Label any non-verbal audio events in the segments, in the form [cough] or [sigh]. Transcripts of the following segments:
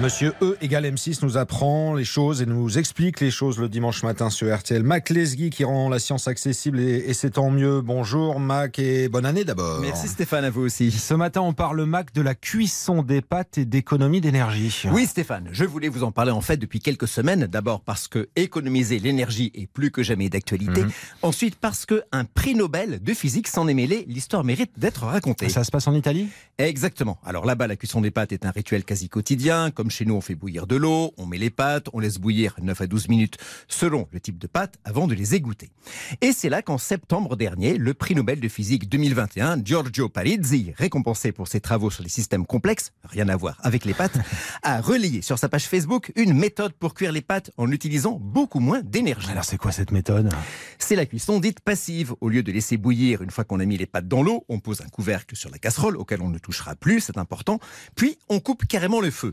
Monsieur E égale M6 nous apprend les choses et nous explique les choses le dimanche matin sur RTL. Mac Lesguy qui rend la science accessible et, et c'est tant mieux. Bonjour Mac et bonne année d'abord. Merci Stéphane, à vous aussi. Ce matin, on parle Mac de la cuisson des pâtes et d'économie d'énergie. Oui Stéphane, je voulais vous en parler en fait depuis quelques semaines. D'abord parce que économiser l'énergie est plus que jamais d'actualité. Mhm. Ensuite parce que un prix Nobel de physique s'en est mêlé. L'histoire mérite d'être racontée. Ça se passe en Italie? Exactement. Alors là-bas, la cuisson des pâtes est un rituel quasi quotidien. Comme chez nous, on fait bouillir de l'eau, on met les pâtes, on laisse bouillir 9 à 12 minutes selon le type de pâte avant de les égoutter. Et c'est là qu'en septembre dernier, le prix Nobel de physique 2021, Giorgio Parizzi, récompensé pour ses travaux sur les systèmes complexes, rien à voir avec les pâtes, [laughs] a relayé sur sa page Facebook une méthode pour cuire les pâtes en utilisant beaucoup moins d'énergie. Alors c'est quoi cette méthode? C'est la cuisson dite passive. Au lieu de laisser bouillir une fois qu'on a mis les pâtes dans l'eau, on pose un couvercle sur la casserole auquel on ne touchera plus, c'est important. Puis on coupe carrément le feu.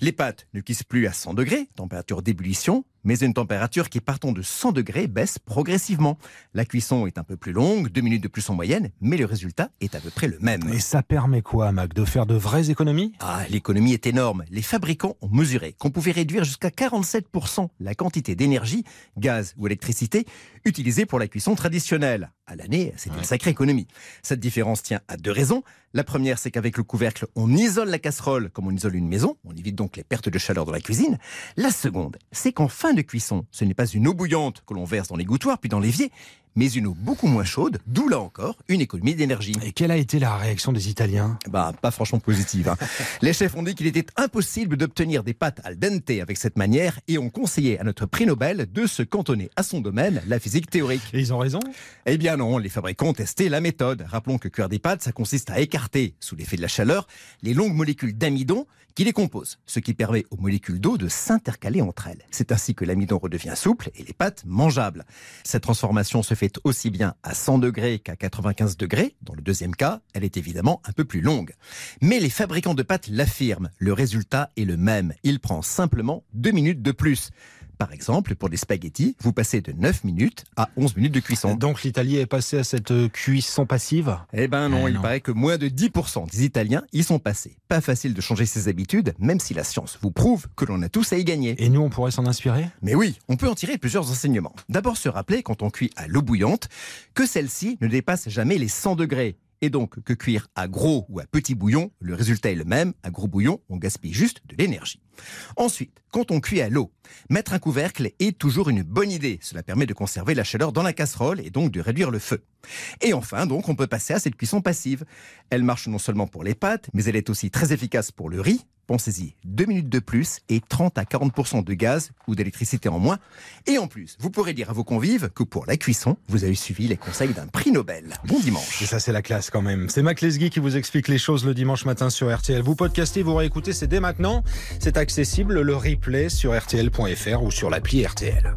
Les pâtes ne cuisent plus à 100 degrés, température d'ébullition, mais une température qui partant de 100 degrés baisse progressivement. La cuisson est un peu plus longue, deux minutes de plus en moyenne, mais le résultat est à peu près le même. Et ça permet quoi Mac De faire de vraies économies? Ah, l'économie est énorme. Les fabricants ont mesuré qu'on pouvait réduire jusqu'à 47% la quantité d'énergie, gaz ou électricité, utilisée pour la cuisson traditionnelle. À l'année, c'est une sacrée économie. Cette différence tient à deux raisons. La première, c'est qu'avec le couvercle, on isole la casserole comme on isole une maison. On évite donc les pertes de chaleur dans la cuisine. La seconde, c'est qu'en fin de cuisson, ce n'est pas une eau bouillante que l'on verse dans l'égouttoir puis dans l'évier, mais une eau beaucoup moins chaude, d'où là encore une économie d'énergie. Et quelle a été la réaction des Italiens? Bah, pas franchement positive. hein. [laughs] Les chefs ont dit qu'il était impossible d'obtenir des pâtes al dente avec cette manière et ont conseillé à notre prix Nobel de se cantonner à son domaine, la physique théorique. Et ils ont raison? Eh bien non, les fabricants ont testé la méthode. Rappelons que cuire des pâtes, ça consiste à écarter, sous l'effet de la chaleur, les longues molécules d'amidon qui les composent, ce qui permet aux molécules d'eau de s'intercaler entre elles. C'est ainsi que l'amidon redevient souple et les pâtes mangeables. Cette transformation se fait aussi bien à 100 degrés qu'à 95 degrés. Dans le deuxième cas, elle est évidemment un peu plus longue. Mais les fabricants de pâtes l'affirment, le résultat est le même. Il prend simplement deux minutes de plus. Par exemple, pour des spaghettis, vous passez de 9 minutes à 11 minutes de cuisson. Donc l'Italie est passée à cette euh, cuisson passive? Eh ben non, Eh il non. paraît que moins de 10% des Italiens y sont passés. Pas facile de changer ses habitudes, même si la science vous prouve que l'on a tous à y gagner. Et nous, on pourrait s'en inspirer? Mais oui, on peut en tirer plusieurs enseignements. D'abord se rappeler, quand on cuit à l'eau bouillante, que celle-ci ne dépasse jamais les 100 degrés. Et donc que cuire à gros ou à petit bouillon, le résultat est le même. À gros bouillon, on gaspille juste de l'énergie. Ensuite, quand on cuit à l'eau, mettre un couvercle est toujours une bonne idée. Cela permet de conserver la chaleur dans la casserole et donc de réduire le feu. Et enfin, donc, on peut passer à cette cuisson passive. Elle marche non seulement pour les pâtes, mais elle est aussi très efficace pour le riz. Pensez-y, deux minutes de plus et 30 à 40% de gaz ou d'électricité en moins. Et en plus, vous pourrez dire à vos convives que pour la cuisson, vous avez suivi les conseils d'un prix Nobel. Bon dimanche. Et ça, c'est la classe quand même. C'est Mac Lesguy qui vous explique les choses le dimanche matin sur RTL. Vous podcastez, vous réécoutez, c'est dès maintenant. C'est accessible, le replay sur RTL.fr ou sur l'appli RTL.